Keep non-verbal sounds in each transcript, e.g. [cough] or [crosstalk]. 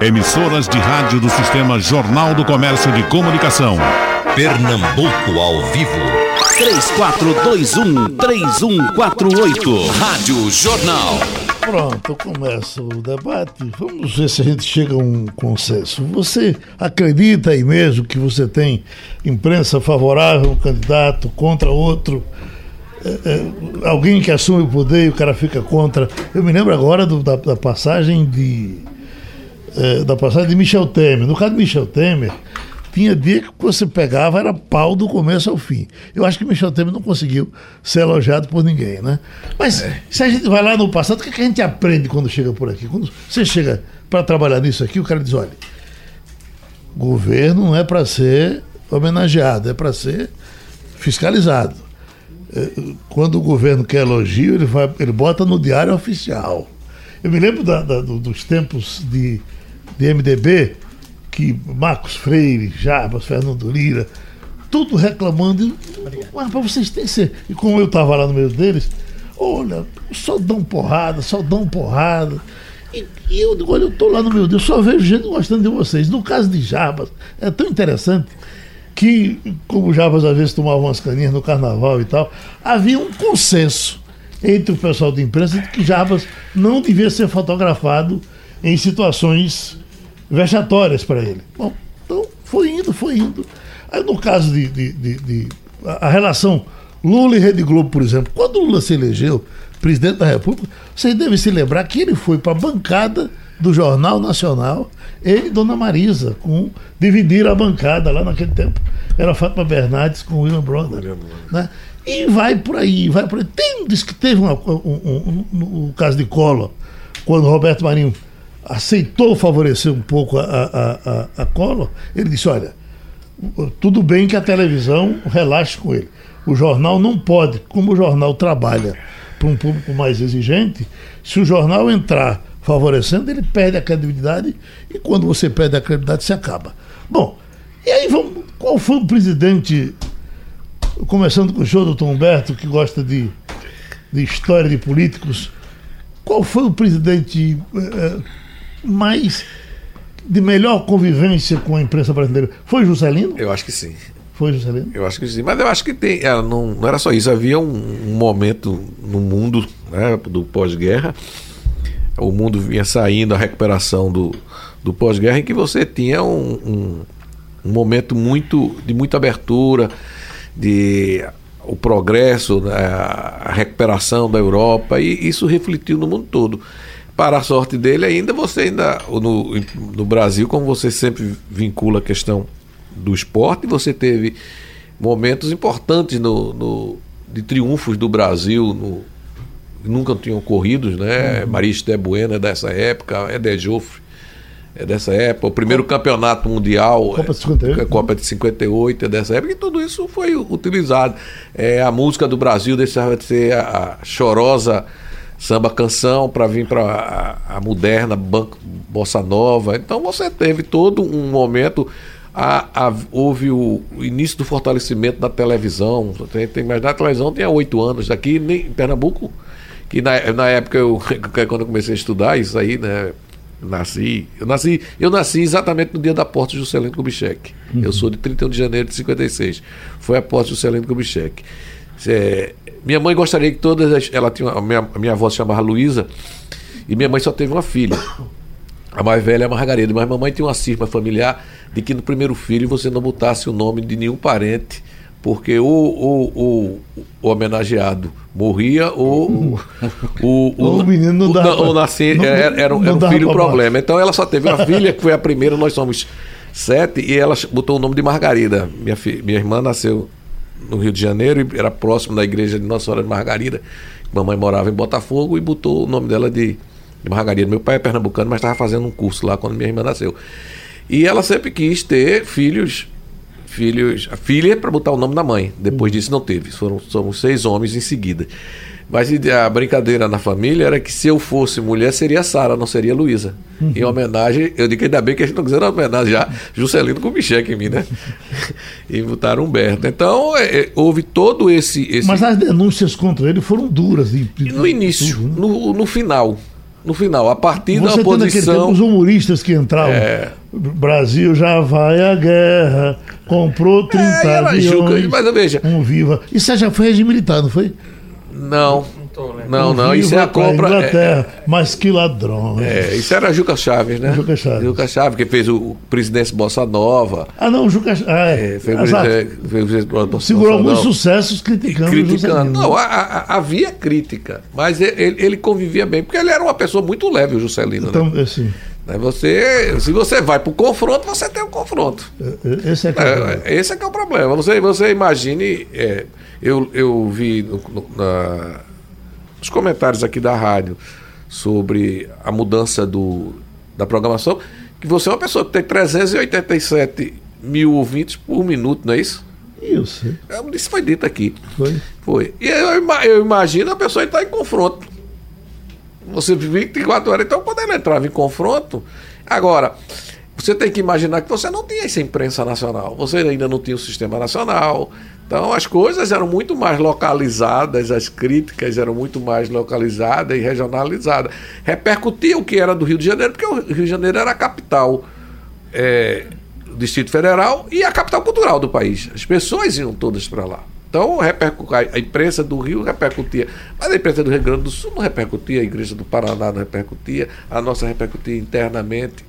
Emissoras de rádio do Sistema Jornal do Comércio de Comunicação. Pernambuco ao vivo. 3421-3148. Rádio Jornal. Pronto, começa o debate. Vamos ver se a gente chega a um consenso. Você acredita aí mesmo que você tem imprensa favorável a um candidato contra outro? É, é, alguém que assume o poder e o cara fica contra. Eu me lembro agora do, da, da, passagem de. É, da passagem de Michel Temer. No caso de Michel Temer, tinha dia que você pegava, era pau do começo ao fim. Eu acho que Michel Temer não conseguiu ser elogiado por ninguém, né? Mas é. se a gente vai lá no passado, o que, que a gente aprende quando chega por aqui? Quando você chega para trabalhar nisso aqui, o cara diz: olha, governo não é para ser homenageado, é para ser fiscalizado. É, quando o governo quer elogio, ele, vai, ele bota no diário oficial. Eu me lembro da, da, dos tempos de, de MDB, que Marcos Freire, Jarbas, Fernando Lira, tudo reclamando. Mas para vocês terem ser. E como eu estava lá no meio deles, olha, só dão porrada, só dão porrada. E, e eu digo, olha, eu estou lá no meu Deus, só vejo gente gostando de vocês. No caso de Jarbas, é tão interessante que, como o Jabas às vezes tomava umas caninhas no carnaval e tal, havia um consenso entre o pessoal da imprensa de que Jabas não devia ser fotografado em situações vexatórias para ele. Bom, então foi indo, foi indo. Aí no caso de, de, de, de a relação Lula e Rede Globo, por exemplo, quando Lula se elegeu presidente da República, vocês devem se lembrar que ele foi para a bancada do Jornal Nacional, ele e Dona Marisa, com dividir a bancada lá naquele tempo. Era Fátima Bernardes com William Brother. Né? E vai por aí, vai por aí. Tem, diz que teve uma, um, um, um, um, caso de Collor, quando Roberto Marinho aceitou favorecer um pouco a, a, a, a Collor, ele disse, olha, tudo bem que a televisão relaxe com ele. O jornal não pode, como o jornal trabalha para um público mais exigente, se o jornal entrar favorecendo, ele perde a credibilidade e quando você perde a credibilidade, se acaba. Bom, e aí vamos. Qual foi o presidente, começando com o senhor, doutor Humberto, que gosta de, de história de políticos, qual foi o presidente eh, mais de melhor convivência com a imprensa brasileira? Foi Juscelino? Eu acho que sim. Foi Juscelino? Eu acho que sim. Mas eu acho que tem. É, não, não era só isso. Havia um, um momento no mundo né, do pós-guerra o mundo vinha saindo, a recuperação do, do pós-guerra, em que você tinha um, um, um, momento muito de muita abertura, de o progresso, né, a recuperação da Europa, e isso refletiu no mundo todo. Para a sorte dele, ainda você ainda no, no Brasil, como você sempre vincula a questão do esporte, você teve momentos importantes no, no de triunfos do Brasil no, nunca tinham ocorrido, né? Uhum. Maria Esté Bueno é dessa época, é de Joffre é dessa época, o primeiro Copa, campeonato mundial, Copa de 58, é, Copa de 58 é dessa época, e tudo isso foi utilizado. É, a música do Brasil deixava de ser a, a chorosa samba canção para vir para a, a, moderna banco, bossa nova. Então você teve todo um momento. A, a, houve o, o, início do fortalecimento da televisão. Tem, tem, mas na televisão tinha oito anos. Aqui em Pernambuco que na, na época, eu, [laughs] quando eu comecei a estudar isso aí, né? Nasci, eu nasci, eu nasci exatamente no dia da de Juscelino Kubitschek. Uhum. Eu sou de 31 de janeiro de 56. Foi a de Juscelino Kubitschek. É, minha mãe gostaria que todas ela tinha a minha, a minha avó se chamava Luísa e minha mãe só teve uma filha. A mais velha é a Margarida, mas mamãe tinha uma cisma familiar de que no primeiro filho você não botasse o nome de nenhum parente porque o, o, o, o homenageado morria ou o, [laughs] o, o, menino não dava, ou não, era, era, era um filho problema. Então ela só teve uma [laughs] filha, que foi a primeira, nós somos sete, e ela botou o nome de Margarida. Minha, minha irmã nasceu no Rio de Janeiro e era próximo da igreja de Nossa Senhora de Margarida. Mamãe morava em Botafogo e botou o nome dela de, de Margarida. Meu pai é pernambucano, mas estava fazendo um curso lá quando minha irmã nasceu. E ela sempre quis ter filhos filhos, a filha para botar o nome da mãe. Depois uhum. disso não teve. Foram somos seis homens em seguida. Mas a brincadeira na família era que se eu fosse mulher seria Sara, não seria Luísa. Uhum. Em homenagem, eu digo que ainda bem que a gente não quiser homenagem já Juscelino com Bicheque em mim, né? [laughs] e botaram Humberto. Então é, é, houve todo esse, esse, Mas as denúncias contra ele foram duras. No início, né? no, no final. no final, a partir Você da naquele tempo oposição. os humoristas que entravam. É. Brasil já vai à guerra, comprou 30 É, aviões. Juca, mas veja. Um viva. Isso já foi regime militar, não foi? Não, não, Um não. Isso é a compra. é- mas que ladrão. É, isso era Juca Chaves, né? Juca Chaves. Juca Chaves, que fez o, o presidente Bossa Nova. Ah, não, o Juca. Ah, é. É, fez presidente- fez o presidente Bossa Segurou Nova. muitos sucessos criticando, criticando. Juscelino. Não, a- a- havia crítica, mas ele, ele convivia bem, porque ele era uma pessoa muito leve, o Juscelino. né? Então, assim, Né, Você, se você vai para o confronto, você tem o confronto. é- esse é que é o problema. É, esse é que é o problema. Você, você imagine, é, eu, eu vi no- no- na- nos comentários aqui da rádio sobre a mudança do, da programação, que você é uma pessoa que tem 387 mil ouvintes por minuto, não é isso? Isso, É, Isso foi dito aqui. foi. Foi. E eu, eu imagino a pessoa estar em confronto. Você 24 horas, então quando ela entrava em confronto. Agora, você tem que imaginar que você não tinha essa imprensa nacional. Você ainda não tinha o sistema nacional. Então as coisas eram muito mais localizadas, as críticas eram muito mais localizadas e regionalizadas. Repercutia o que era do Rio de Janeiro, porque o Rio de Janeiro era a capital é, do Distrito Federal e a capital cultural do país. As pessoas iam todas para lá. Então a imprensa do Rio repercutia, mas a imprensa do Rio Grande do Sul não repercutia, a igreja do Paraná não repercutia, a nossa repercutia internamente.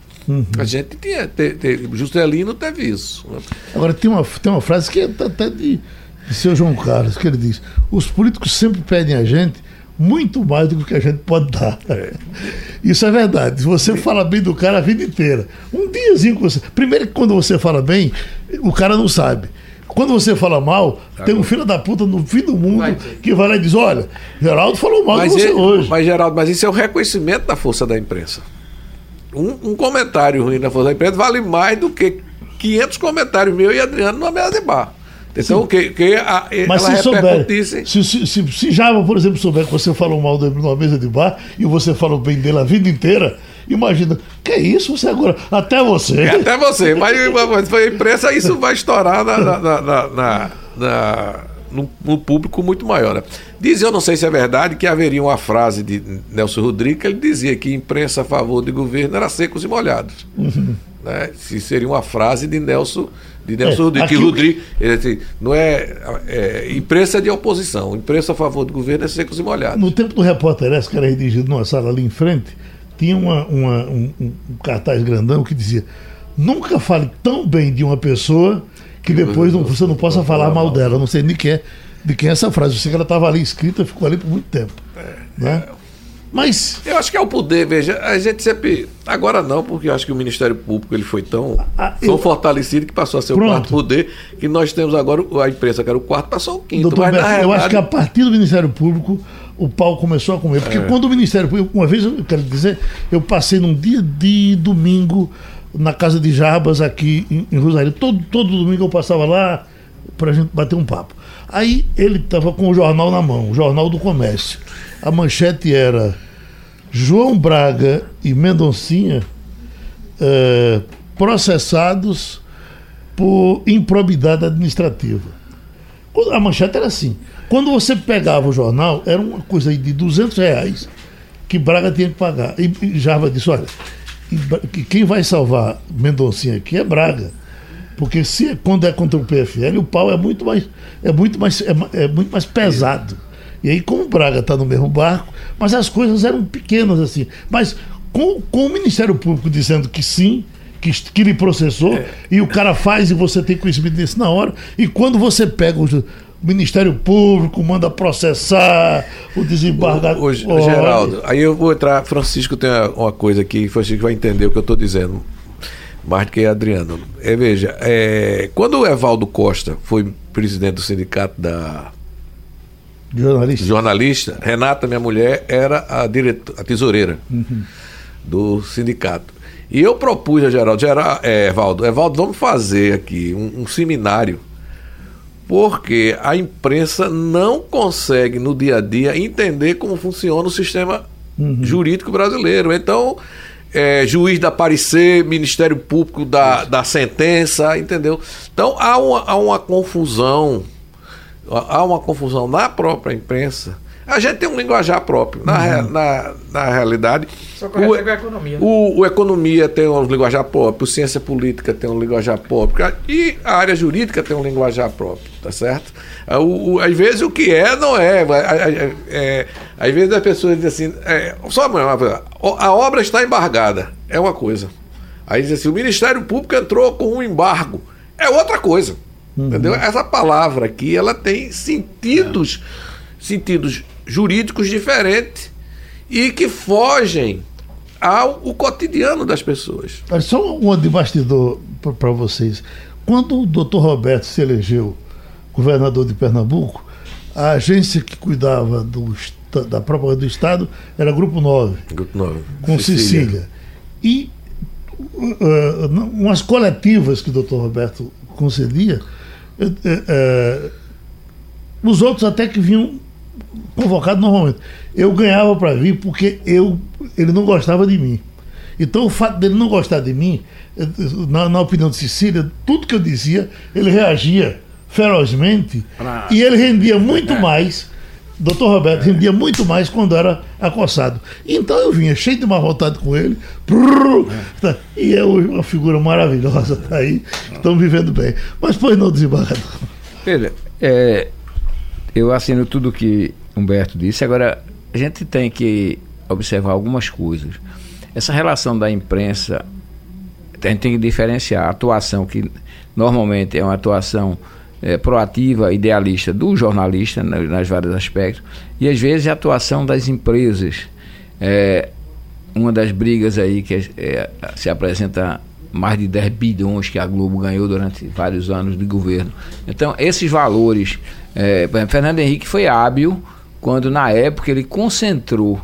A gente tinha, te, te, Juscelino teve isso. né? Agora, tem uma, tem uma frase que é até de, de seu João Carlos, que ele diz: os políticos sempre pedem a gente muito mais do que a gente pode dar. Isso é verdade. Você fala bem do cara a vida inteira. Um diazinho que você. Primeiro que quando você fala bem, o cara não sabe. Quando você fala mal, tem um filho da puta no fim do mundo Vai que vai lá e diz: olha, Geraldo falou mal Mas, de você ele- hoje. mas, Geraldo, mas isso é o reconhecimento da força da imprensa. Um, um comentário ruim da força da imprensa vale mais do que 500 comentários meu e Adriano numa mesa de bar. Então, que, que a, Mas ela se souber, se, se, se, se Java, por exemplo, souber que você falou mal dele numa mesa de bar e você falou bem dele a vida inteira, imagina, que isso você agora, até você. É, Até você, mas, mas foi a imprensa, isso vai estourar na, na- na- na- na- no, no público muito maior. Né? Diz, eu não sei se é verdade, que haveria uma frase de Nelson Rodrigues, que ele dizia que imprensa a favor de governo era secos e molhados. Né? Se seria uma frase de Nelson, de Nelson É, Rodrigues, que Rodrigues, disse, não é, é imprensa de oposição, imprensa a favor do governo é secos e molhados. No tempo do repórter que era redigido numa sala ali em frente, tinha uma, uma- um, um- cartaz grandão que dizia: Nunca fale tão bem de uma pessoa que depois não- você não possa falar mal dela. Eu não sei nem quem é, de quem é essa frase. Eu sei que ela estava ali escrita, ficou ali por muito tempo. Né? Mas Eu acho que é o poder, veja, a gente sempre. Agora não, porque eu acho que o Ministério Público ele foi tão, Ah, tão eu- fortalecido que passou a ser Pronto. o quarto poder, que nós temos agora a imprensa, que era o quarto, passou o quinto. Doutor mas na Beto, eu acho que a partir do Ministério Público o pau começou a comer. É. Porque quando o Ministério Público, uma vez eu quero dizer, eu passei num dia de domingo na casa de Jarbas aqui em, em Rosário. Todo, todo domingo eu passava lá pra gente bater um papo. Aí ele estava com o jornal na mão, o Jornal do Comércio. A manchete era João Braga e Mendoncinha eh, processados por improbidade administrativa. A manchete era assim. Quando você pegava o jornal, era uma coisa aí de 200 reais que Braga tinha que pagar. E, e Jarva disse, olha, quem vai salvar Mendoncinha aqui é Braga. Porque se, quando é contra o PFL, o pau é muito mais, é muito mais, é, é muito mais pesado. E aí, como o Braga está no mesmo barco, mas as coisas eram pequenas assim. Mas com, com o Ministério Público dizendo que sim, que, que lhe processou, e o cara faz e você tem conhecimento disso na hora, e quando você pega o, o Ministério Público, manda processar o desembargador. Hoje, Geraldo, aí eu vou entrar. Francisco tem uma- coisa aqui, Francisco vai entender o que eu estou dizendo, mais do que Adriano. É, veja, é, quando o Evaldo Costa foi presidente do sindicato da Jornalista. jornalista, Renata, minha mulher, era a, direto, a tesoureira do sindicato. E eu propus a Geraldo, Geraldo é, Evaldo, Evaldo, vamos fazer aqui um, um seminário, porque a imprensa não consegue no dia a dia entender como funciona o sistema jurídico brasileiro. Então, é, juiz da parecer, Ministério Público da, da sentença, entendeu? Então há uma, há uma confusão há uma confusão na própria imprensa A gente tem um linguajar próprio. Na, rea- na, na realidade. Só com a economia. O, o economia tem um linguajar próprio, o ciência política tem um linguajar próprio e a área jurídica tem um linguajar próprio, tá certo? O, o- às vezes o que é, não é. A- é, às vezes as pessoas dizem assim, é, só uma coisa, a obra está embargada, é uma coisa. Aí diz assim, o Ministério Público entrou com um embargo, é outra coisa. Entendeu? Essa palavra aqui, ela tem sentidos, sentidos jurídicos diferentes e que fogem ao o cotidiano das pessoas. Só uma de bastidor para vocês. Quando o doutor Roberto se elegeu governador de Pernambuco, a agência que cuidava do, da propaganda do Estado era Grupo 9, Grupo nove. com Cecília. E uh, uh, umas coletivas que o doutor Roberto concedia, uh, uh, os outros até que vinham convocados normalmente. Eu ganhava para vir porque eu, ele não gostava de mim. Então o fato dele não gostar de mim, eh, na, na opinião de Cecília, tudo que eu dizia, ele reagia ferozmente e ele rendia muito mais. Doutor Roberto rendia muito mais quando era acossado. Então eu vinha cheio de má vontade com ele. prrr, tá, e é uma figura maravilhosa, tá aí. Estamos vivendo bem. Mas pois não, desembargador. Pedro, é, eu assino tudo que Humberto disse. Agora, a gente tem que observar algumas coisas. Essa relação da imprensa, a gente tem que diferenciar a atuação que normalmente é uma atuação é, proativa, idealista do jornalista, na- nas vários aspectos, e às vezes a atuação das empresas. É, uma das brigas aí que é, se apresenta mais de 10 bilhões que a Globo ganhou durante vários anos de governo. Então, esses valores. É, Fernando Henrique foi hábil quando, na época, ele concentrou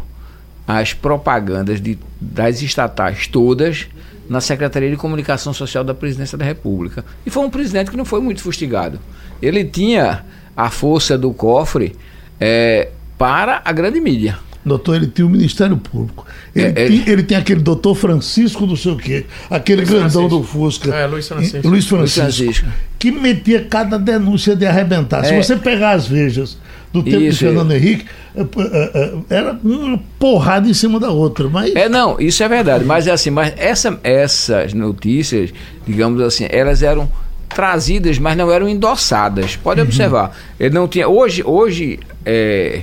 as propagandas de, das estatais todas na Secretaria de Comunicação Social da Presidência da República. E foi um presidente que não foi muito fustigado. Ele tinha a força do cofre é, para a grande mídia. Doutor, ele tinha o Ministério Público. Ele, É, é- tem, ele tem aquele doutor Francisco, não sei o quê, aquele Luiz grandão Francisco. do Fusca. É, Luiz Francisco. Luiz Francisco. Luiz Francisco. Que metia cada denúncia de arrebentar. Se É. você pegar as vejas do tempo de Isso, Fernando Henrique, é, é, era uma porrada em cima da outra. Mas É, não, isso é verdade, mas é assim, mas essa, essas notícias, digamos assim, elas eram trazidas, mas não eram endossadas. Pode observar. Ele não tinha. Hoje, hoje é,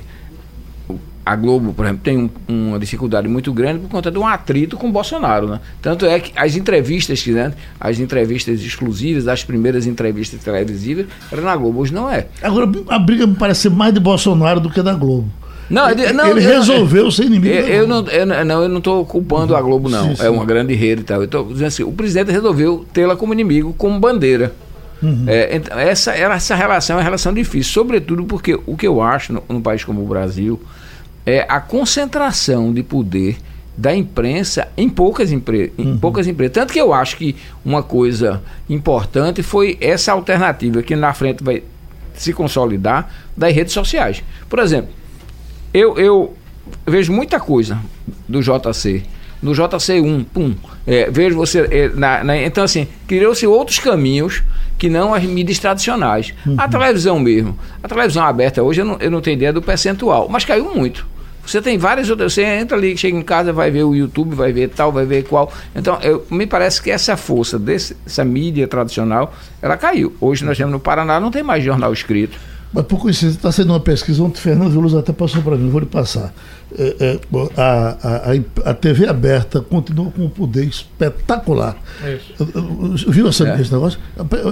a Globo, por exemplo, tem um- uma dificuldade muito grande por conta de um atrito com o Bolsonaro, né? Tanto é que as entrevistas que né, as entrevistas exclusivas, as primeiras entrevistas televisivas, eram na Globo, hoje não é. agora a briga me parece mais de Bolsonaro do que da Globo. Não, ele, não, ele eu- resolveu ser inimigo. Eu, eu não, eu, não- não, eu não estou culpando a Globo, não. Sim, sim. É uma grande rede e tal. Eu estou dizendo assim, o presidente resolveu tê-la como inimigo, como bandeira. Uhum. É, então, essa, era- essa relação é uma relação difícil, sobretudo porque o que eu acho num país como o Brasil é a concentração de poder da imprensa em poucas, empre em Uhum. poucas empresas. Tanto que eu acho que uma coisa importante foi essa alternativa que na frente vai se consolidar das redes sociais. Por exemplo, eu, eu vejo muita coisa do JC. No JC1, pum. É, vejo você. é, na- na- então, assim, criou-se outros caminhos que não as mídias tradicionais. A televisão mesmo. A televisão aberta hoje, eu não, eu não tenho ideia do percentual, mas caiu muito. Você tem várias outras. Você entra ali, chega em casa, vai ver o YouTube, vai ver tal, vai ver qual. Então, eu, me parece que essa força dessa mídia tradicional, ela caiu. Hoje nós temos no Paraná, não tem mais jornal escrito. Mas por coincidência, está sendo uma pesquisa, ontem Fernando Veloso até passou para mim, vou lhe passar. É, é, a, a, a- TV aberta continua com um poder espetacular. Eu- Viu essa- É. esse negócio?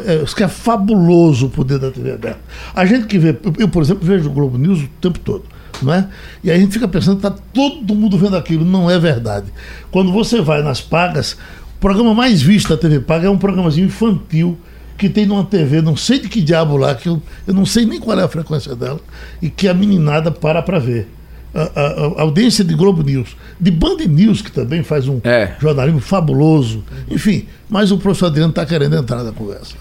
É, isso que é fabuloso o poder da TV aberta. A gente que vê, eu, eu, por exemplo, vejo o Globo News o tempo todo. Não é? E aí a gente fica pensando que está todo mundo vendo aquilo. Não é verdade. Quando você vai nas pagas, o programa mais visto da TV Paga é um programazinho infantil que tem numa TV, não sei de que diabo lá, que eu, eu não sei nem qual é a frequência dela, e que a meninada para para ver. A, a- a audiência de Globo News, de Band News, que também faz um É. jornalismo fabuloso. Enfim, mas o professor Adriano está querendo entrar na conversa.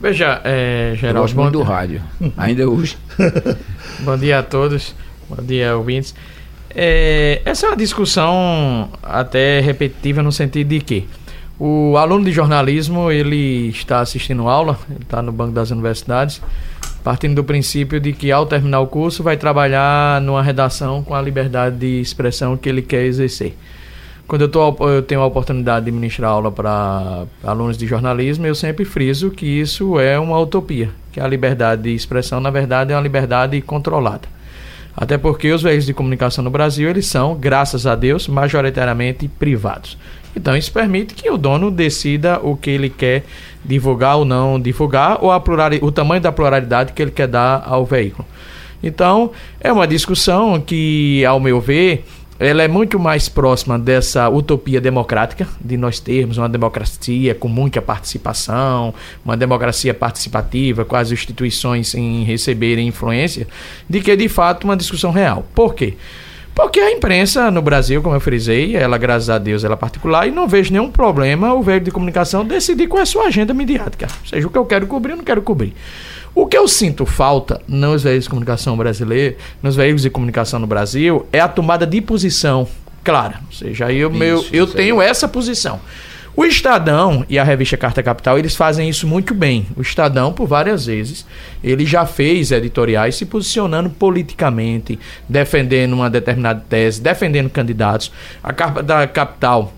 Veja, é, Eu Geraldo, gosto bom, muito do rádio. Ainda hoje. [laughs] bom dia a todos. Bom dia, ouvintes. É, essa é uma discussão até repetitiva no sentido de que o aluno de jornalismo ele está assistindo aula, ele está no banco das universidades partindo do princípio de que ao terminar o curso vai trabalhar numa redação com a liberdade de expressão que ele quer exercer. Quando eu, tô, eu tenho a oportunidade de ministrar aula para alunos de jornalismo, eu sempre friso que isso é uma utopia, que a liberdade de expressão, na verdade, é uma liberdade controlada. Até porque os veículos de comunicação no Brasil, eles são, graças a Deus, majoritariamente privados. Então isso permite que o dono decida o que ele quer divulgar ou não divulgar, ou a o tamanho da pluralidade que ele quer dar ao veículo. Então, é uma discussão que, ao meu ver, ela é muito mais próxima dessa utopia democrática, de nós termos uma democracia com muita participação, uma democracia participativa, com as instituições em receberem influência, de que de fato uma discussão real. Por quê? Porque a imprensa no Brasil, como eu frisei, ela, graças a Deus, ela é particular e não vejo nenhum problema o veículo de comunicação decidir qual é a sua agenda midiática. Seja o que eu quero cobrir, eu não quero cobrir. O que eu sinto falta nos veículos de comunicação brasileiros, nos veículos de comunicação no Brasil, é a tomada de posição clara. Ou seja, eu, isso, meu, eu tenho essa posição. O Estadão e a revista Carta Capital, eles fazem isso muito bem. O Estadão, por várias vezes, ele já fez editoriais se posicionando politicamente, defendendo uma determinada tese, defendendo candidatos. A Carta Capital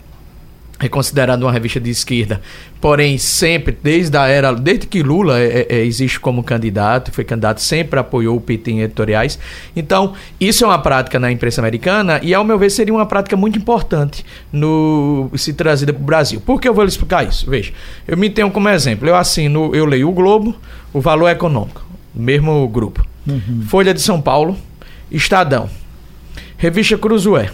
é considerada uma revista de esquerda, porém sempre desde a era, desde que Lula é, é, existe como candidato, foi candidato, sempre apoiou o PT em editoriais. Então isso é uma prática na imprensa americana e ao meu ver seria uma prática muito importante no se trazida para o Brasil. Por que eu vou lhe explicar isso? Veja, eu me tenho como exemplo, eu assino, eu leio o Globo, o Valor Econômico, mesmo grupo, uhum. Folha de São Paulo, Estadão, Revista Cruzoé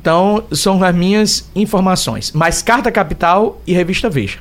então, são as minhas informações. Mas Carta Capital e Revista Veja.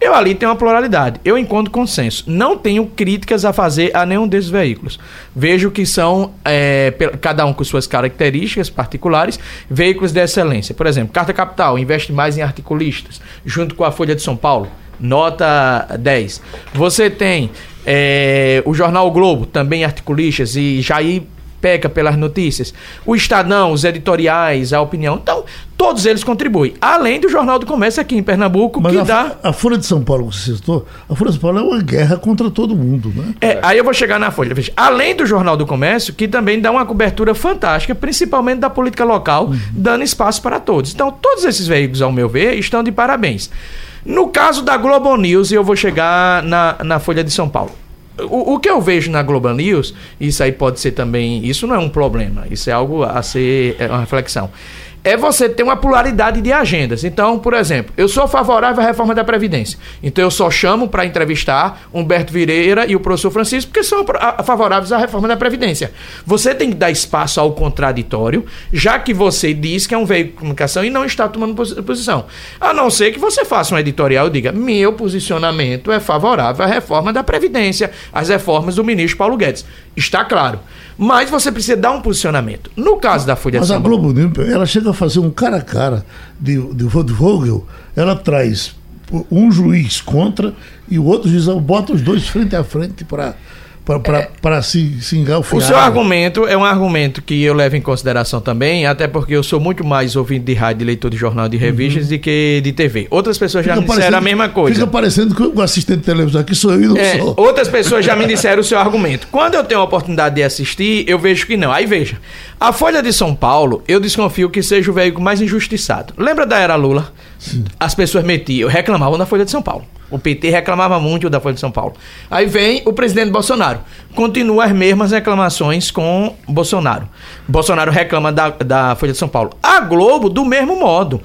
Eu ali tenho uma pluralidade. Eu encontro consenso. Não tenho críticas a fazer a nenhum desses veículos. Vejo que são, é, cada um com suas características particulares, veículos de excelência. Por exemplo, Carta Capital investe mais em articulistas, junto com a Folha de São Paulo. Nota 10. Você tem é, o Jornal Globo, também articulistas, e Jair peca pelas notícias. O Estadão, os editoriais, a opinião. Então, todos eles contribuem. Além do Jornal do Comércio aqui em Pernambuco, Mas que a, dá. A Folha de São Paulo, que você citou, a Folha de São Paulo é uma guerra contra todo mundo, né? É, aí eu vou chegar na Folha. Além do Jornal do Comércio, que também dá uma cobertura fantástica, principalmente da política local, uhum. dando espaço para todos. Então, todos esses veículos, ao meu ver, estão de parabéns. No caso da Globo News, eu vou chegar na, na Folha de São Paulo. O, o, que eu vejo na Global News, isso aí pode ser também. Isso não é um problema, isso é algo a ser é uma reflexão é você ter uma pluralidade de agendas. Então, por exemplo, eu sou favorável à reforma da Previdência. Então, eu só chamo para entrevistar Humberto Vireira e o professor Francisco, porque são favoráveis à reforma da Previdência. Você tem que dar espaço ao contraditório, já que você diz que é um veículo de comunicação e não está tomando posição. A não ser que você faça um editorial e diga: meu posicionamento é favorável à reforma da Previdência, às reformas do ministro Paulo Guedes. Está claro. Mas você precisa dar um posicionamento. No caso da Folha Mas de São a Globo ela chega a fazer um cara a cara de, de Vogel, ela traz um juiz contra e o outro juiz bota os dois frente a frente para para se, se engalfiar. O seu argumento é um argumento que eu levo em consideração também, até porque eu sou muito mais ouvinte de rádio, leitor de jornal de revistas uhum. do que de TV. Outras pessoas já me disseram a mesma coisa. Fica parecendo que o assistente de televisão aqui sou eu e não é, sou. Outras pessoas já me disseram o seu argumento. Quando eu tenho a oportunidade de assistir, eu vejo que não. Aí veja, a Folha de São Paulo, eu desconfio que seja o veículo mais injustiçado. Lembra da era Lula? Sim. As pessoas metiam, reclamavam da Folha de São Paulo. O PT reclamava muito da Folha de São Paulo. Aí vem o presidente Bolsonaro. Continua as mesmas reclamações com Bolsonaro. Bolsonaro reclama da, da Folha de São Paulo. A Globo, do mesmo modo.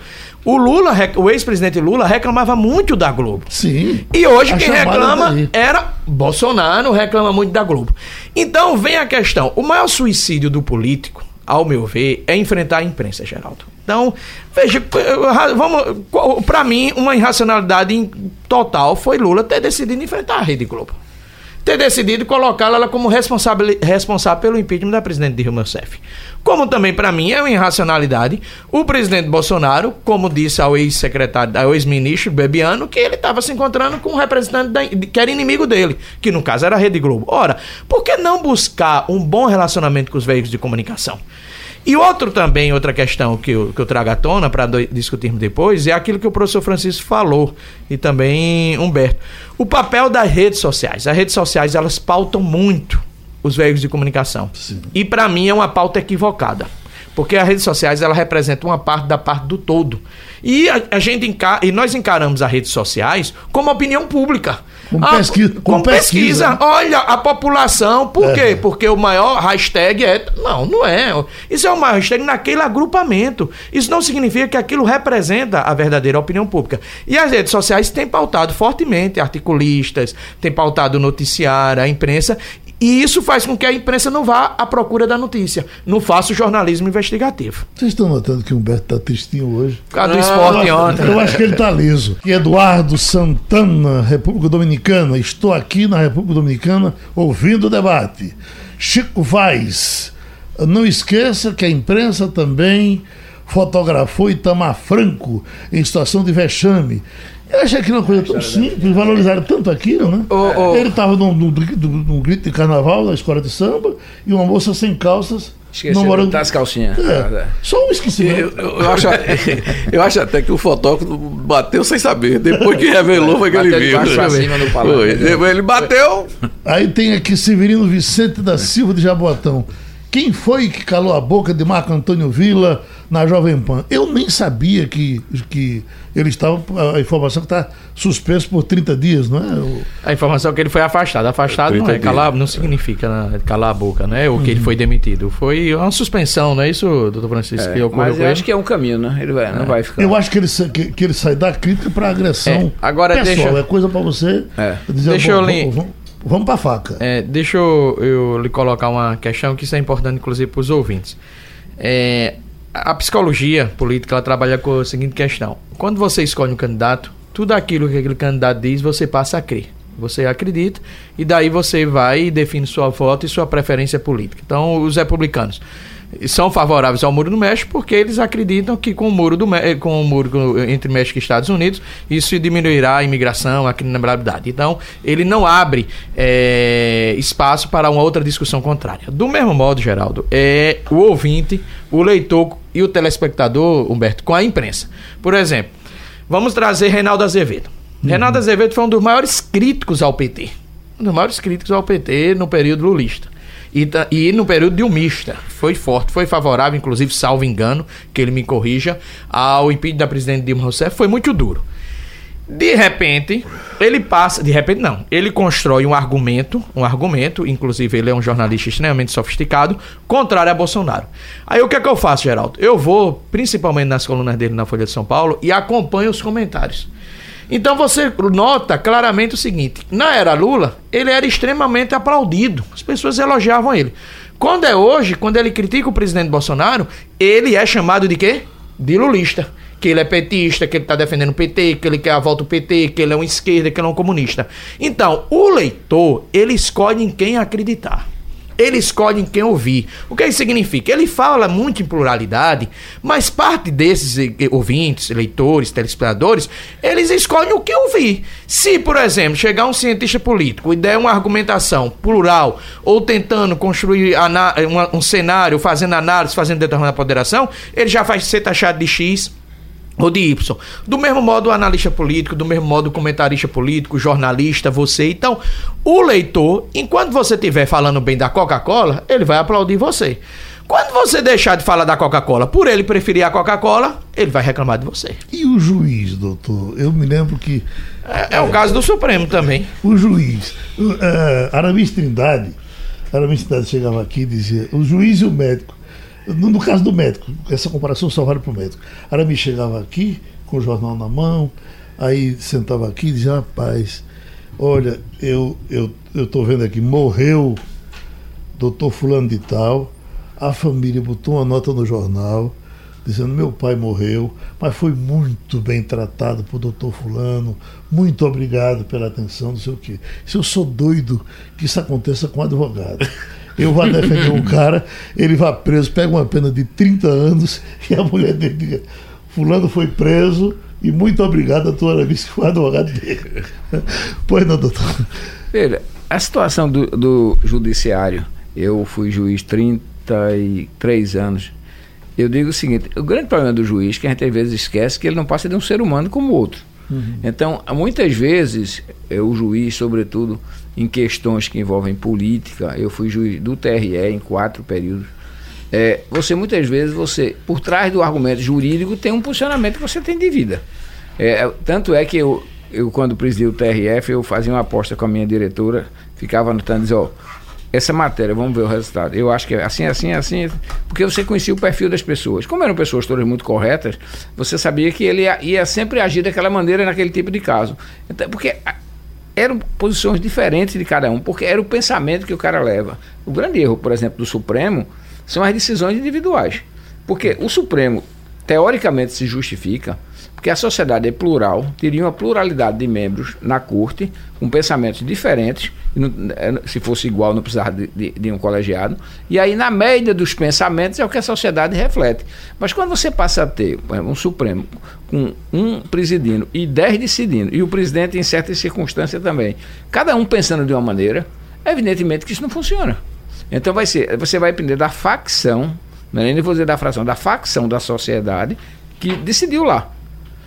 O Lula, o ex-presidente Lula, reclamava muito da Globo. Sim. E hoje quem reclama daí. era Bolsonaro, reclama muito da Globo. Então vem a questão: o maior suicídio do político, ao meu ver, é enfrentar a imprensa, Geraldo. Então, veja, vamos, para mim, uma irracionalidade total foi Lula ter decidido enfrentar a Rede Globo. Ter decidido colocá-la como responsável, responsável pelo impeachment da presidente Dilma Rousseff. Como também para mim é uma irracionalidade o presidente Bolsonaro, como disse ao ex-secretário, ao ex-ministro Bebiano, que ele estava se encontrando com um representante da, que era inimigo dele, que no caso era a Rede Globo. Ora, por que não buscar um bom relacionamento com os veículos de comunicação? E outro também, outra questão que eu, que eu trago à tona para discutirmos depois, é aquilo que o professor Francisco falou e também Humberto. O papel das redes sociais. As redes sociais, elas pautam muito os veículos de comunicação. Sim. E para mim é uma pauta equivocada. Porque as redes sociais ela representa uma parte da parte do todo. E a, a gente encar e nós encaramos as redes sociais como opinião pública. Com, ah, pesquisa, com, com pesquisa. pesquisa. Olha, a população, por é. quê? Porque o maior hashtag é. Não, não é. Isso é o maior hashtag naquele agrupamento. Isso não significa que aquilo representa a verdadeira opinião pública. E as redes sociais têm pautado fortemente articulistas, têm pautado noticiário, a imprensa, e isso faz com que a imprensa não vá à procura da notícia, não faça o jornalismo investigativo. Vocês estão notando que o Humberto está tristinho hoje? Por causa do esporte eu ontem. Eu acho que ele está liso. E [laughs] Eduardo Santana, República Dominicana. Estou aqui na República Dominicana ouvindo o debate. Chico Vaz. Não esqueça que a imprensa também fotografou Itamar Franco em situação de vexame. Eu achei aquilo uma coisa tão simples, valorizaram tanto aquilo, né? Oh, oh. Ele estava num, num, num, grito de carnaval da escola de samba e uma moça sem calças. Esqueceu morando... as calcinhas. É, só um esquecimento. Eu, eu, eu, acho, [laughs] eu acho até que o fotógrafo bateu sem saber. Depois que revelou foi que ele viu. Ele bateu. Aí tem aqui Severino Vicente da Silva de Jaboatão. Quem foi que calou a boca de Marco Antônio Villa na Jovem Pan? Eu nem sabia que, que ele estava. A informação que está suspenso por 30 dias, não é? A informação é que ele foi afastado. Afastado não é calar, não significa né, calar a boca, né? Ou que uhum. ele foi demitido. Foi uma suspensão, não é isso, doutor Francisco? É, que ocorreu mas eu acho que é um caminho, né? Ele vai, é. não vai ficar. Eu acho que ele, que, que ele sai da crítica para agressão. É. Agora pessoal, deixa... é coisa para você. É. Dizer, deixa eu ler. Vamos para a faca. É, deixa eu, eu, lhe colocar uma questão que isso é importante, inclusive, para os ouvintes. É, a psicologia política ela trabalha com a seguinte questão: quando você escolhe um candidato, tudo aquilo que aquele candidato diz, você passa a crer. Você acredita e daí você vai e define sua voto e sua preferência política. Então, os republicanos são favoráveis ao muro do México porque eles acreditam que com o muro, do, com o muro entre México e Estados Unidos isso diminuirá a imigração, a criminalidade. Então, ele não abre é, espaço para uma outra discussão contrária. Do mesmo modo, Geraldo, é o ouvinte, o leitor e o telespectador, Humberto, com a imprensa. Por exemplo, vamos trazer Reinaldo Azevedo. Uhum. Reinaldo Azevedo foi um dos maiores críticos ao PT. Um dos maiores críticos ao PT no período lulista. E, e no período dilmista foi forte, foi favorável, inclusive, salvo engano, que ele me corrija, ao impeachment da presidente Dilma Rousseff, foi muito duro. De repente, ele passa, de repente não, ele constrói um argumento, um argumento, inclusive ele é um jornalista extremamente sofisticado, contrário a Bolsonaro. Aí o que é que eu faço, Geraldo? Eu vou, principalmente nas colunas dele na Folha de São Paulo, e acompanho os comentários. Então você nota claramente o seguinte: na era Lula, ele era extremamente aplaudido, as pessoas elogiavam ele. Quando é hoje, quando ele critica o presidente Bolsonaro, ele é chamado de quê? De lulista. Que ele é petista, que ele está defendendo o PT, que ele quer a volta do PT, que ele é um esquerda, que ele é um comunista. Então, o leitor, ele escolhe em quem acreditar ele escolhe em quem ouvir. O que isso significa? Ele fala muito em pluralidade, mas parte desses ouvintes, leitores, telespectadores, eles escolhem o que ouvir. Se, por exemplo, chegar um cientista político e der uma argumentação plural ou tentando construir um cenário, fazendo análise, fazendo determinada ponderação, ele já vai ser taxado de X ou de Y. Do mesmo modo o analista político, do mesmo modo o comentarista político, jornalista, você. Então, o leitor, enquanto você estiver falando bem da Coca-Cola, ele vai aplaudir você. Quando você deixar de falar da Coca-Cola por ele preferir a Coca-Cola, ele vai reclamar de você. E o juiz, doutor? Eu me lembro que. É, é o caso do Supremo também. O juiz. Uh, Aramis Trindade. Aramis Trindade chegava aqui e dizia: o juiz e o médico no, no, caso do médico, essa comparação só vale para o médico. Aramis chegava aqui com o jornal na mão, aí sentava aqui e dizia, rapaz, olha, eu eu estou vendo aqui, morreu doutor fulano de tal, a família botou uma nota no jornal, dizendo meu pai morreu, mas foi muito bem tratado por doutor fulano, muito obrigado pela atenção, não sei o quê. Se eu sou doido que isso aconteça com advogado [laughs] eu vou [laughs] defender um cara, ele vai preso, pega uma pena de 30 anos [laughs] e a mulher dele diga, fulano foi preso e muito obrigado a tua Aramis, que foi advogado dele. [laughs] pois não, doutor. Veja, a situação do, do judiciário, eu fui juiz 33 anos, eu digo o seguinte: o grande problema do juiz, que a gente às vezes esquece, que ele não passa de um ser humano como outro. Uhum. Então, muitas vezes, é, o juiz, sobretudo em questões que envolvem política, eu fui juiz do TRE em quatro períodos. É, você muitas vezes, você, por trás do argumento jurídico, tem um posicionamento que você tem de vida. É, tanto é que eu, eu, quando presidi o TRF, eu fazia uma aposta com a minha diretora, ficava anotando, dizia, ó, essa matéria, vamos ver o resultado. Eu acho que é assim, assim, assim, porque você conhecia o perfil das pessoas. Como eram pessoas todas muito corretas, você sabia que ele ia, ia sempre agir daquela maneira naquele tipo de caso. Então, porque eram posições diferentes de cada um, porque era o pensamento que o cara leva. O grande erro, por exemplo, do Supremo são as decisões individuais. Porque o Supremo, teoricamente, se justifica porque a sociedade é plural, teria uma pluralidade de membros na corte, com pensamentos diferentes, é, se fosse igual não precisava de, de, de, um colegiado, e aí na média dos pensamentos é o que a sociedade reflete. Mas quando você passa a ter um Supremo com um presidindo e dez decidindo, e o presidente em certas circunstâncias também, cada um pensando de uma maneira, evidentemente que isso não funciona. Então vai ser, você vai depender da facção, não é nem vou dizer da fração, da facção da sociedade que decidiu lá.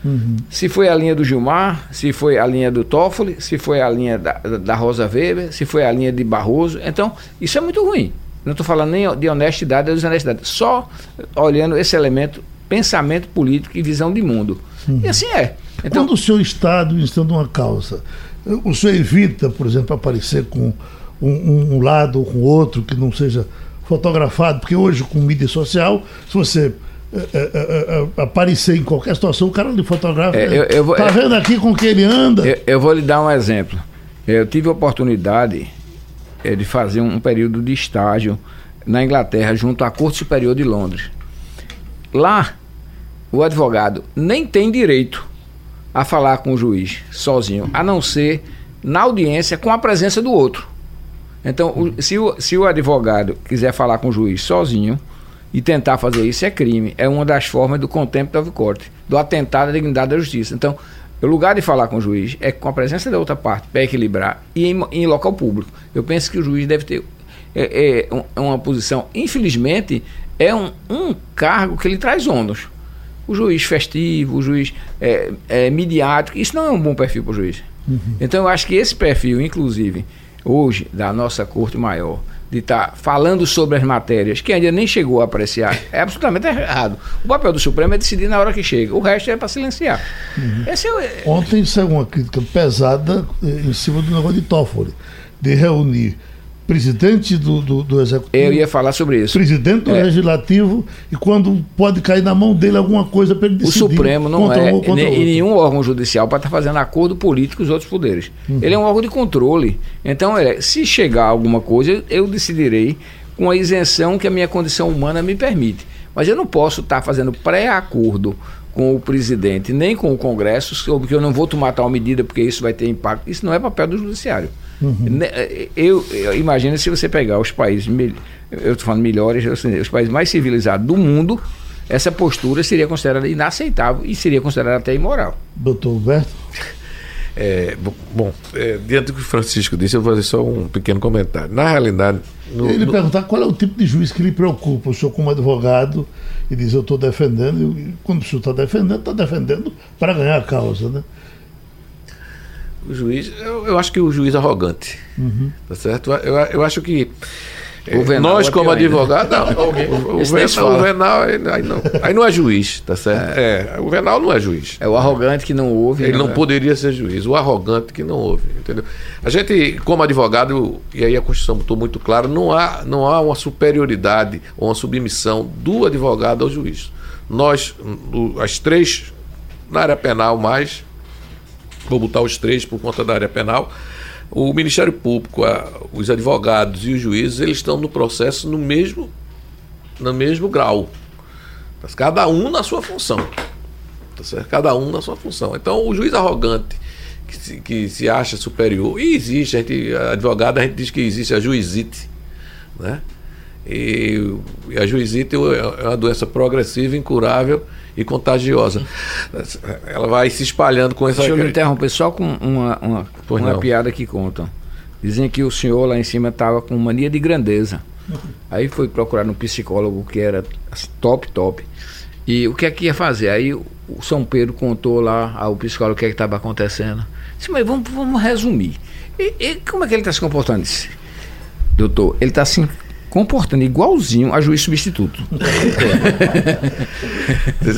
Uhum. Se foi a linha do Gilmar, se foi a linha do Toffoli, se foi a linha da, da Rosa Weber, se foi a linha de Barroso. Então, isso é muito ruim. Não estou falando nem de honestidade ou desonestidade. Só olhando esse elemento, pensamento político e visão de mundo. Uhum. E assim é. Então, Quando o senhor está administrando uma causa, o senhor evita, por exemplo, aparecer com um, um, um lado ou com outro que não seja fotografado, porque hoje com mídia social, se você é, é, aparecer em qualquer situação, o cara lhe fotografa. É, eu, eu vou, tá vendo aqui com que ele anda? Eu, eu, vou lhe dar um exemplo. Eu tive a oportunidade de fazer um período de estágio na Inglaterra, junto à Corte Superior de Londres. Lá, o advogado nem tem direito a falar com o juiz sozinho, a não ser na audiência com a presença do outro. Então, o, se, o, se o advogado quiser falar com o juiz sozinho, e tentar fazer isso é crime. É uma das formas do contempt of court, do atentado à dignidade da justiça. Então, o lugar de falar com o juiz é com a presença da outra parte, para equilibrar, e em, em, local público. Eu penso que o juiz deve ter é, é, é uma posição, infelizmente, é um, um cargo que ele traz ônus. O juiz festivo, o juiz é, é, midiático, isso não é um bom perfil para o juiz. Uhum. Então, eu acho que esse perfil, inclusive, hoje, da nossa corte maior, de estar tá falando sobre as matérias que ainda nem chegou a apreciar é absolutamente errado. O papel do Supremo é decidir na hora que chega, o resto é para silenciar. Uhum. É o... Ontem saiu uma crítica pesada eh, em cima do negócio de Toffoli, de reunir presidente do, do, do, Executivo. Eu ia falar sobre isso. Presidente do é. Legislativo e quando pode cair na mão dele alguma coisa para ele decidir. O Supremo não é um e nenhum órgão judicial para estar tá fazendo acordo político com os outros poderes. Uhum. Ele é um órgão de controle. Então, é, se chegar alguma coisa, eu decidirei com a isenção que a minha condição humana me permite. Mas eu não posso estar tá fazendo pré-acordo com o presidente, nem com o Congresso, sobre que eu não vou tomar tal medida porque isso vai ter impacto. Isso não é papel do judiciário. Uhum. Eu, eu, imagino se você pegar os países, eu estou falando melhores, os países mais civilizados do mundo, essa postura seria considerada inaceitável e seria considerada até imoral. Doutor Alberto? É, bom, é, diante do que o Francisco disse, eu vou fazer só um pequeno comentário. Na realidade. No, Ele no... perguntar qual é o tipo de juiz que lhe preocupa. O senhor, como advogado, e diz: Eu estou defendendo, e quando o senhor está defendendo, está defendendo para ganhar a causa, né? O juiz, eu, eu acho que o juiz é arrogante. Uhum. Tá certo? Eu, eu acho que. É, nós, é como advogado, não, o, [laughs] o, Venal, o Venal aí, não, aí não é juiz, tá certo? É. é. o Venal não é juiz. É o arrogante que não ouve. Ele não, não é. poderia ser juiz, o arrogante que não ouve, entendeu? A gente, como advogado, e aí a Constituição botou muito claro, não há, não há uma superioridade ou uma submissão do advogado ao juiz. Nós, as três, na área penal mais, vou botar os três por conta da área penal. O Ministério Público, a, os advogados e os juízes, eles estão no processo no mesmo, no mesmo grau. Cada um na sua função. Tá? Cada um na sua função. Então, o juiz arrogante, que se, que se acha superior, e existe, a gente, a advogada, a gente diz que existe a juizite, né? E, e a juizite é uma doença progressiva, incurável, e contagiosa. Ela vai se espalhando com essa. Deixa eu me interromper só com uma, uma, uma piada que contam. Dizem que o senhor lá em cima estava com mania de grandeza. Aí foi procurar um psicólogo que era assim, top, top. E o que é que ia fazer? Aí o São Pedro contou lá ao psicólogo o que é estava acontecendo. Disse, mas vamos, vamos resumir. E, e como é que ele está se comportando? Disse, doutor, ele está se comportando igualzinho a juiz substituto.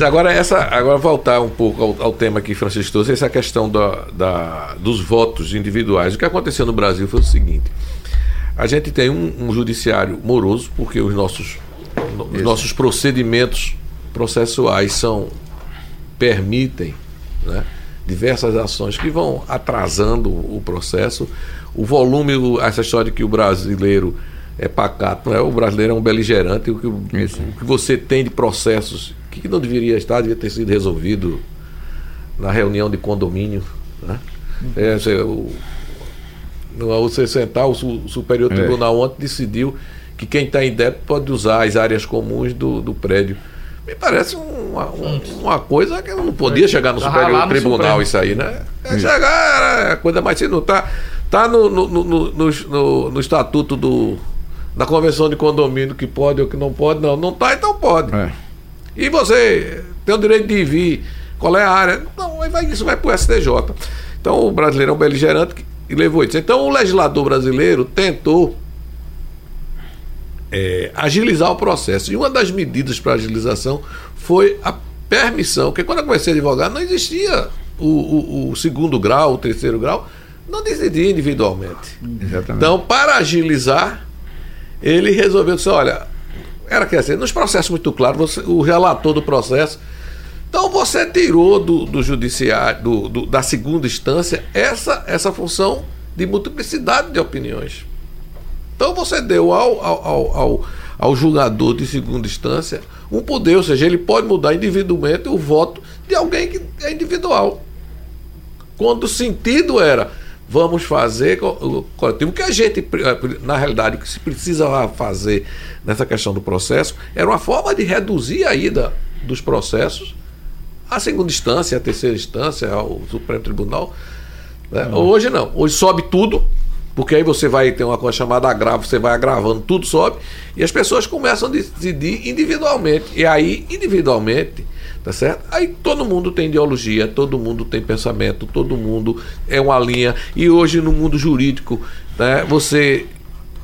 agora, essa, agora voltar um pouco ao, ao tema que Francisco trouxe, essa questão da, da, dos votos individuais. O que aconteceu no Brasil foi o seguinte: a gente tem um, um judiciário moroso, porque os nossos, os nossos procedimentos processuais são permitem né, diversas ações que vão atrasando o processo. O volume, essa história de que o brasileiro é pacato, não é? O brasileiro é um beligerante. O que, o que você tem de processos que não deveria estar, devia ter sido resolvido na reunião de condomínio. Né? É, o, você sentar, o Superior é. Tribunal ontem decidiu que quem está em débito pode usar as áreas comuns do, do prédio. Me parece uma, uma coisa que não podia chegar no Superior Tribunal isso aí, né? É chegar, é coisa mais se não está tá no, no, no, no, no estatuto do, da convenção de condomínio que pode ou que não pode, não. Não está, então pode. É. E você tem o direito de vir. Qual é a área? Não, vai, isso vai para o STJ. Então o brasileiro é um beligerante e levou isso. Então o legislador brasileiro tentou é, agilizar o processo. E uma das medidas para agilização foi a permissão, porque quando eu comecei a advogar não existia o, o, o segundo grau, o terceiro grau, não decidia individualmente. Exatamente. Então, para agilizar, ele resolveu dizer, olha, era que assim, nos processos muito claros, você, o relator do processo. Então você tirou do, do judiciário, do, do, da segunda instância, essa, essa função de multiplicidade de opiniões. Então você deu ao, ao, ao, ao julgador de segunda instância um poder, ou seja, ele pode mudar individualmente o voto de alguém que é individual. Quando o sentido era vamos fazer coletivo. O que a gente, eh, na realidade, o que se precisava fazer nessa questão do processo era uma forma de reduzir a ida dos processos à segunda instância, à terceira instância, ao Supremo Tribunal. Né? Hoje não, hoje sobe tudo, porque aí você vai ter uma coisa chamada agravo, você vai agravando, tudo sobe, e as pessoas começam a decidir individualmente. E aí, individualmente, Tá certo? Aí todo mundo tem ideologia, todo mundo tem pensamento, todo mundo é uma linha. E hoje no mundo jurídico, né, você.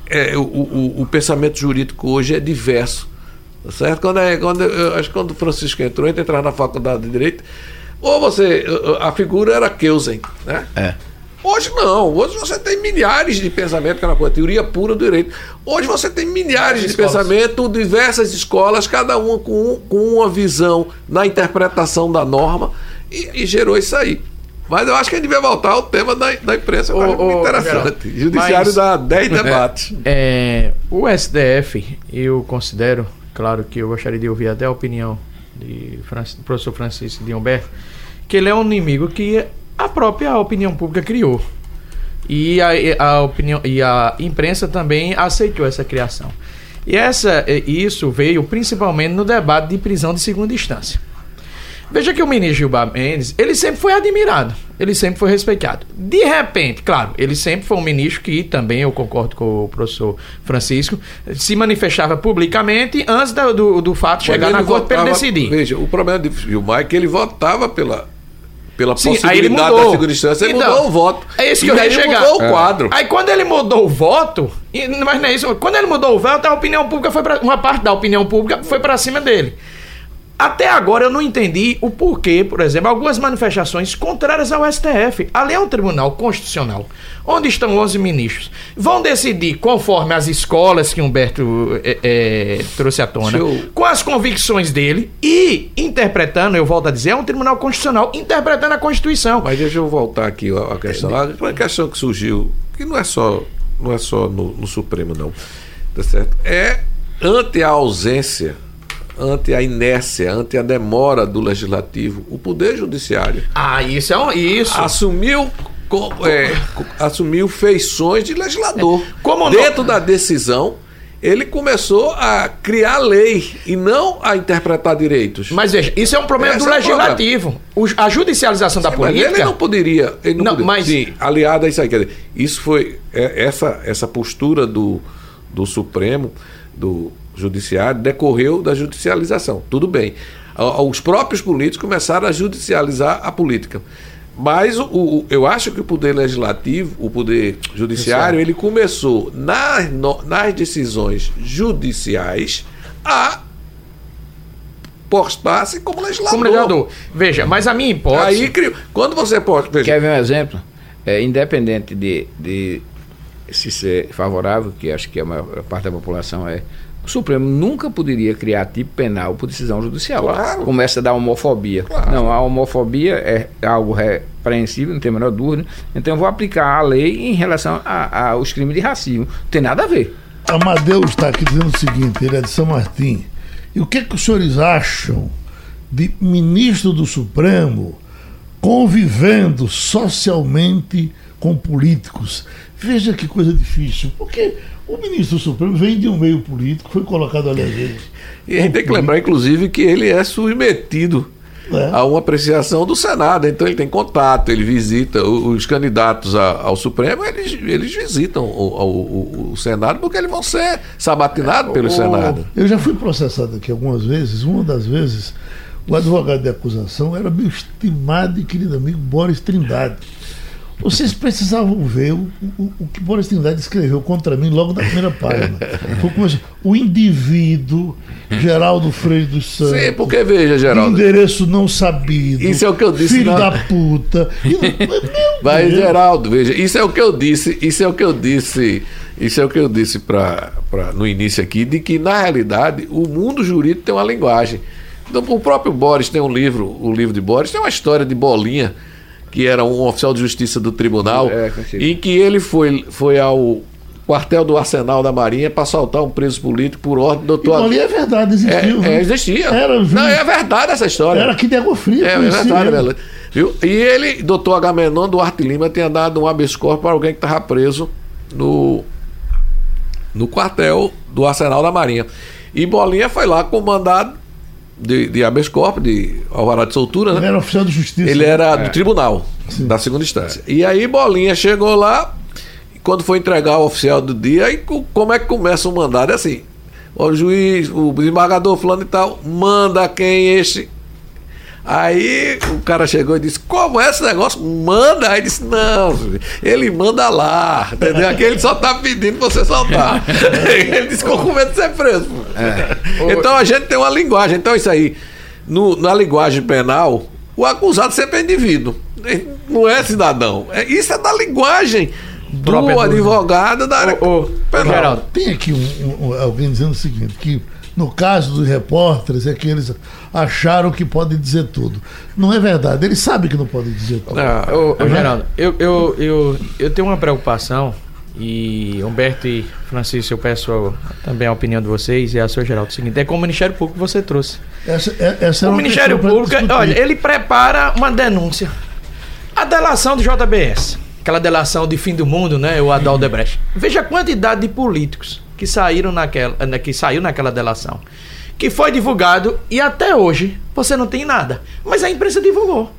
É, o, o, o pensamento jurídico hoje é diverso. Tá certo? Quando, é, quando, eu, acho que quando o Francisco entrou, entra entrar na faculdade de Direito, ou você. A figura era Keusen, né? É. Hoje não. Hoje você tem milhares de pensamentos, que é uma teoria pura do direito. Hoje você tem milhares de pensamentos, diversas escolas, cada uma com, com uma visão na interpretação da norma, e, e, gerou isso aí. Mas eu acho que a gente devia voltar ao tema da, da imprensa, oh, oh, interessante. Geraldo, Judiciário mas, dá 10 debates. [laughs] É, o STF, eu considero, claro que eu gostaria de ouvir até a opinião de Francis, do professor Francisco de Humberto, que ele é um inimigo que a própria opinião pública criou. E a, a, opinião, e a imprensa também aceitou essa criação. E essa, isso veio principalmente no debate de prisão de segunda instância. Veja que o ministro Gilmar Mendes, ele sempre foi admirado, ele sempre foi respeitado. De repente, claro, ele sempre foi um ministro que também, eu concordo com o professor Francisco, se manifestava publicamente antes do, do, do fato chegar na corte para ele decidir. Veja, o problema de Gilmar é que ele votava pela, pela Sim, possibilidade da segunda instância, ele então, mudou o voto. É isso que eu ia chegar. mudou o quadro. Aí quando ele mudou o voto, mas não é isso, quando ele mudou o voto, a opinião pública foi para uma parte da opinião pública foi para cima dele. Até agora eu não entendi o porquê, por exemplo, algumas manifestações contrárias ao STF. Ali é um tribunal constitucional, onde estão 11 ministros. Vão decidir conforme as escolas que Humberto é, é, trouxe à tona, eu... com as convicções dele e interpretando, eu volto a dizer, é um tribunal constitucional interpretando a Constituição. Mas deixa eu voltar aqui a questão. É, uma questão que surgiu, que não é só, não é só no, no Supremo, não. Tá certo? É ante a ausência ante a inércia, ante a demora do legislativo, o poder judiciário. Ah, isso é um, isso. Assumiu é, assumiu feições de legislador. É. Como Dentro não... da decisão, ele começou a criar lei e não a interpretar direitos. Mas veja, isso é um problema Esse do é legislativo. A judicialização sim, da política. ele não poderia. Ele não, não poderia. Mas... Sim, aliado a isso aí. Quer dizer, isso foi. É, essa, essa postura do do Supremo, do Judiciário, decorreu da judicialização. Tudo bem. Os próprios políticos começaram a judicializar a política. Mas o, o- eu acho que o poder legislativo, o poder judiciário, ele começou nas, no- nas decisões judiciais a postar-se como legislador. Como legislador. Veja, mas a minha hipótese. Aí criou. Quando você pode. Veja, Quer ver um exemplo? É, independente de, de se ser favorável, que acho que a maior parte da população é, o Supremo nunca poderia criar tipo penal por decisão judicial. Claro. Começa da homofobia. Claro. Não, a homofobia é algo repreensível, não tem a menor dúvida. Então eu vou aplicar a lei em relação a- aos crimes de racismo. Não tem nada a ver. Amadeu está aqui dizendo o seguinte, ele é de São Martim. E o que, é que os senhores acham de ministro do Supremo convivendo socialmente com políticos? Veja que coisa difícil, porque o ministro Supremo vem de um meio político, foi colocado ali às vezes. E a gente tem que lembrar, inclusive, que ele é submetido É. a uma apreciação do Senado. Então ele tem contato, ele visita o- os candidatos a- ao Supremo, eles, eles visitam o, o- o Senado porque eles vão ser sabatinados pelo Senado. Eu já fui processado aqui algumas vezes. Uma das vezes, o advogado de acusação era meu estimado e querido amigo Boris Trindade. Vocês precisavam ver o, o- o que Boris Trindade escreveu contra mim logo na primeira página. O indivíduo, Geraldo Freire dos Santos. Sim, porque veja, Geraldo. Endereço não sabido. Isso é o que eu disse Filho na- da puta. E, meu [laughs] Vai. Geraldo, veja, isso é o que eu disse, isso é o que eu disse, isso é o que eu disse pra, pra, no início aqui, de que na realidade o mundo jurídico tem uma linguagem. Então, o próprio Boris tem um livro, o livro de Boris, tem uma história de Bolinha, que era um oficial de justiça do tribunal, É, em que ele foi, foi ao quartel do Arsenal da Marinha para soltar um preso político por ordem do doutor. ali é verdade, existiu. É, é, viu? existia. Era, viu? Não, é verdade essa história. Era aqui de Água Fria. É, é verdade, ele. velho. Viu? E ele, doutor Agamenon Duarte Lima, tinha dado um habeas corpus para alguém que estava preso no, no quartel do Arsenal da Marinha. E Bolinha foi lá com mandado de, de habeas corpus, de alvará de soltura, Ele né? era oficial de justiça. Ele era do tribunal, da segunda instância. E aí Bolinha chegou lá, e quando foi entregar o oficial do dia, aí co- como é que começa o mandado? É assim, o juiz, o desembargador fulano e tal, manda quem este... Aí o cara chegou e disse, como é esse negócio? Manda. Aí disse, não, ele manda lá, entendeu? Aqui ele só tá pedindo pra você soltar. [laughs] [laughs] ele disse, com medo de ser preso. Então a gente tem uma linguagem. Então isso aí, no- na linguagem penal, o acusado sempre é indivíduo. Não é cidadão. É- Isso é da linguagem do advogado da área Ô, ô, penal. Geraldo, Tem aqui um- um- alguém dizendo o seguinte, que no caso dos repórteres é que eles acharam que podem dizer tudo. Não é verdade, eles sabem que não podem dizer tudo. Ah, Ô, ô, Geraldo, eu, eu, eu, eu tenho uma preocupação e Humberto e Francisco, eu peço também a opinião de vocês e a sua Geraldo. É o seguinte, é como o Ministério Público você trouxe. Essa, é- essa é O Ministério Público, olha, ele prepara uma denúncia. A delação do JBS, aquela delação de fim do mundo, né, o Adal Debrecht. Veja a quantidade de políticos que saíram naquela, eh, que saiu naquela delação, que foi divulgado e até hoje você não tem nada. Mas a imprensa divulgou.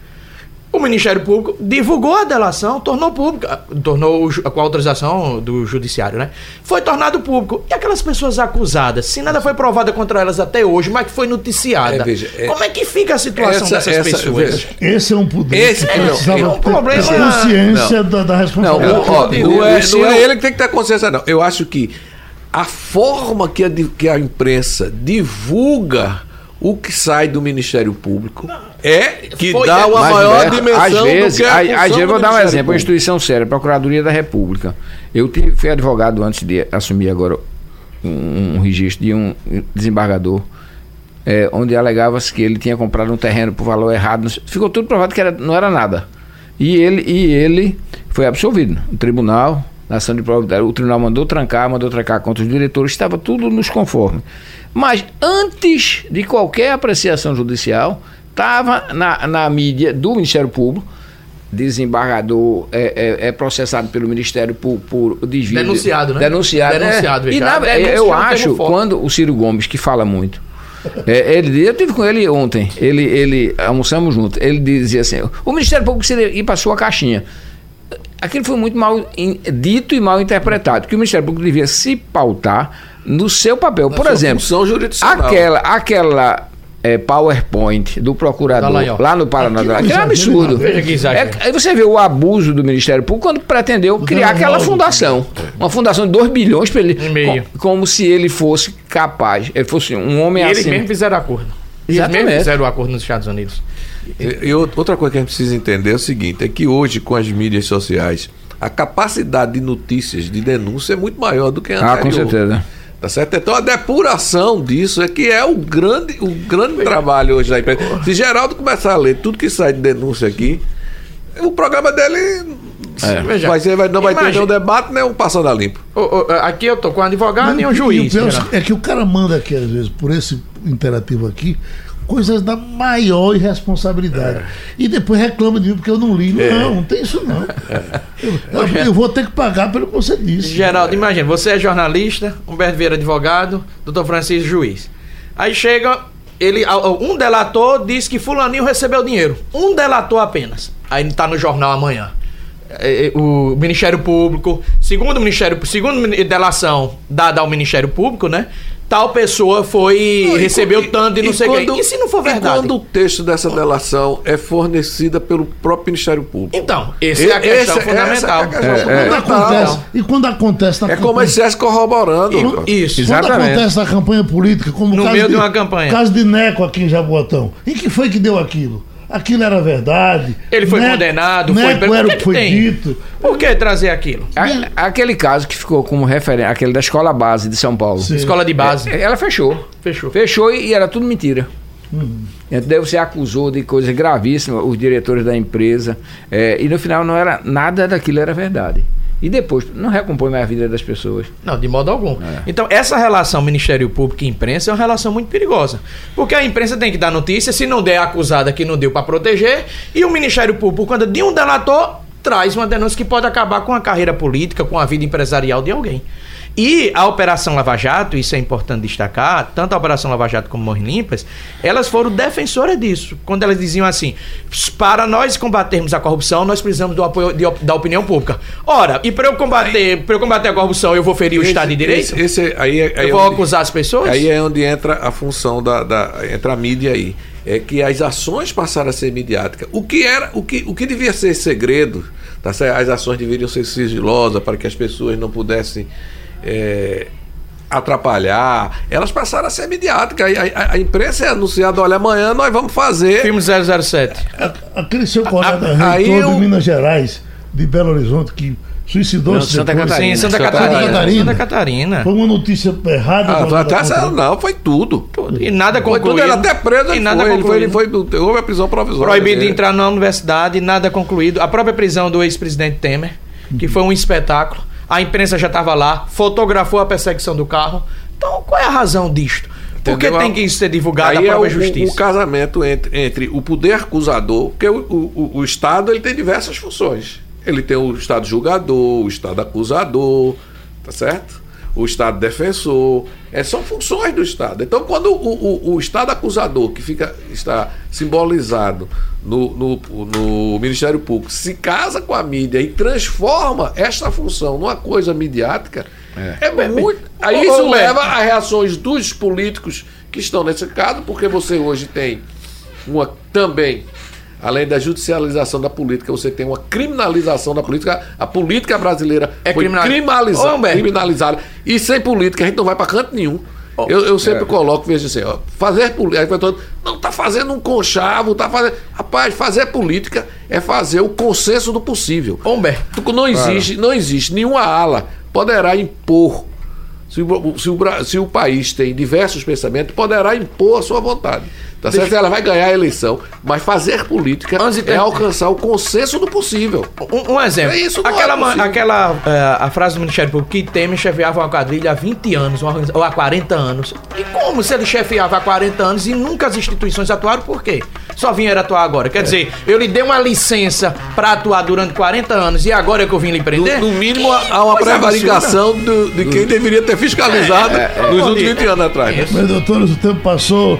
O Ministério Público divulgou a delação, tornou pública, tornou com a autorização do judiciário, né? Foi tornado público. E aquelas pessoas acusadas, se nada foi provado contra elas até hoje, mas que foi noticiada. É, veja, é- como é que fica a situação Essa- dessas essa- pessoas? veja, Esse é um poder Esse- que é, precisava é um ter problema- consciência da, da Não, responsabilidade. o- ó, o- não, o- é, o- não é ele que tem que ter consciência, não. Eu acho que a forma que a, que a imprensa divulga o que sai do Ministério Público é que Foi- dá uma Mas, maior Beto, dimensão às vezes, do que a às vezes vou dar um exemplo, uma Público. instituição séria, Procuradoria da República. Eu tive, fui advogado antes de assumir agora um, um registro de um desembargador, é, onde alegava-se que ele tinha comprado um terreno por valor errado. Ficou tudo provado que era, não era nada. E ele, e ele foi absolvido. O tribunal, na ação de prova, o tribunal mandou trancar, mandou trancar contra os diretores, estava tudo nos conformes. Mas antes de qualquer apreciação judicial, estava na, na mídia do Ministério Público, desembargador é, é, é processado pelo Ministério por, por desvio. de- Denunciado, né? Denunciado. Denunciado, é. E na- é eu acho, quando o Ciro Gomes, que fala muito, é, ele, eu tive com ele ontem, ele, ele almoçamos juntos, ele dizia assim, o Ministério Público precisa ir para sua caixinha. Aquilo foi muito mal in- dito e mal interpretado, que o Ministério Público devia se pautar no seu papel. Por sua exemplo, função jurisdicional. aquela, aquela é, PowerPoint do procurador Dallagnol. lá no Paraná, Aquilo é um aquilo é um absurdo. Veja que exagero. É, aí você vê o abuso do Ministério Público quando pretendeu criar Dallagnol, aquela fundação. Uma fundação de 2 bilhões para ele. E meio. co- como se ele fosse capaz, ele fosse um homem E eles assim. mesmos fizeram acordo. Eles Exatamente. mesmos fizeram o acordo nos Estados Unidos. E, e outra coisa que a gente precisa entender é o seguinte: é que hoje, com as mídias sociais, a capacidade de notícias, de denúncia é muito maior do que a Ah, com certeza. Tá certo? Então a depuração disso é que é o grande, o grande trabalho hoje da imprensa. Se Geraldo começar a ler tudo que sai de denúncia aqui, o programa dele Veja, vai ser, vai, não vai ter imagine- nem um debate, nem um passando a limpo. Aqui eu tô com um advogado e um juiz. Geraldo. é que o cara manda aqui, às vezes, por esse interativo aqui, coisas da maior irresponsabilidade. E depois reclama de mim porque eu não li. Não, não tem isso não. Eu, eu- eu vou ter que pagar pelo que você disse. Geraldo, imagina, você é jornalista, Humberto Vieira advogado, doutor Francisco juiz. Aí chega, ele, um delator diz que fulaninho recebeu dinheiro. Um delator apenas. Aí tá no jornal amanhã. É, é, O Ministério Público, segundo o Ministério, segundo delação dada ao Ministério Público, né? Tal pessoa foi Não, e recebeu quando- tanto e não sei o quando- quê. E se não for e verdade? quando o texto dessa delação é fornecida pelo próprio Ministério Público. Então, essa é a questão Esse- fundamental. essa é a questão Quando fundamental. acontece, e quando acontece na É como campanha- se estivesse corroborando. Isso. Quando Exatamente. acontece na campanha política, como No caso meio de uma campanha. caso de Neco aqui em Jaboatão. E que foi que deu aquilo? Aquilo era verdade. Ele foi Neco- condenado, foi Neco preso. era O que foi tem? dito. Por que trazer aquilo? A- aquele caso que ficou como referência, aquele da escola base de São Paulo. Sim. Escola de base. É, Ela fechou. Fechou. Fechou e, e era tudo mentira. Uhum. Então, Daí você acusou de coisas gravíssimas os diretores da empresa. é, e no final não era nada daquilo era verdade. E depois, não recompõe mais a vida das pessoas. Não, de modo algum. Então, essa relação Ministério Público e imprensa é uma relação muito perigosa. Porque a imprensa tem que dar notícia, se não der a acusada que não deu para proteger, e o Ministério Público, quando de um delator, traz uma denúncia que pode acabar com a carreira política, com a vida empresarial de alguém. E a Operação Lava Jato, isso é importante destacar, tanto a Operação Lava Jato como Morres Limpas, elas foram defensoras disso. Quando elas diziam assim: para nós combatermos a corrupção, nós precisamos do apoio de da opinião pública. Ora, e para eu combater, para eu combater a corrupção, eu vou ferir o Estado de Direito? Esse, esse aí, é- aí eu é vou onde- acusar as pessoas? Aí é onde entra a função da, da entra a mídia aí. É que as ações passaram a ser midiáticas. O que era, o que, o que devia ser segredo, tá? As ações deveriam ser sigilosas para que as pessoas não pudessem é, atrapalhar. Elas passaram a ser midiáticas. A, a- a imprensa é anunciada, olha, amanhã nós vamos fazer. Filme 007. A- Aquele seu colega a- aí reitor eu- de Minas Gerais, de Belo Horizonte, que suicidou-se. Santa. Sim, Santa Santa Catarina. Santa Catarina. Foi uma notícia errada. Ah, essa- não, foi tudo. E nada Foi concluído. tudo, ele até preso, E ele nada foi, ele foi, ele concluído. foi, houve a prisão provisória. Proibido de dele. entrar na universidade, nada concluído. A própria prisão do ex-presidente Temer, que foi um espetáculo. A imprensa já estava lá, fotografou a perseguição do carro. Então, qual é a razão disto? Por que Entendeu? tem que ser divulgada Aí a é o, própria justiça? o casamento entre, entre o poder acusador, porque o, o, o Estado ele tem diversas funções. Ele tem o Estado julgador, o Estado acusador, tá certo? O Estado defensor. É, são funções do Estado. Então, quando o, o, o Estado acusador, que fica, está simbolizado no, no, no Ministério Público, se casa com a mídia e transforma esta função numa coisa midiática, é, muito. Aí isso leva a reações dos políticos que estão nesse caso, porque você hoje tem uma também, além da judicialização da política, você tem uma criminalização da política. A política brasileira É foi criminal- criminalizada, Humberto. criminalizada. E sem política a gente não vai para canto nenhum. Eu, eu sempre coloco, veja assim, ó, fazer política. Não está fazendo um conchavo, tá fazendo. Rapaz, fazer política é fazer o consenso do possível. Humberto, Não existe, não existe nenhuma ala poderá impor. Se o, se, o, se o país tem diversos pensamentos, poderá impor a sua vontade. Tá certo? Ela vai ganhar a eleição, mas fazer política Antes de- é alcançar o consenso do possível. um, um exemplo. É isso, não é aquela, aquela eh, a frase do Ministério Público que Temer chefiava uma quadrilha há 20 anos, ou há 40 anos. E como se ele chefiava há 40 anos e nunca as instituições atuaram, por quê? Só vieram atuar agora. Quer dizer, eu lhe dei uma licença para atuar durante 40 anos e agora é que eu vim lhe No, prender? no mínimo, há uma Coisa prevaricação do- de quem deveria ter fiscalizado nos últimos 20 anos atrás. Meus doutores, o tempo passou.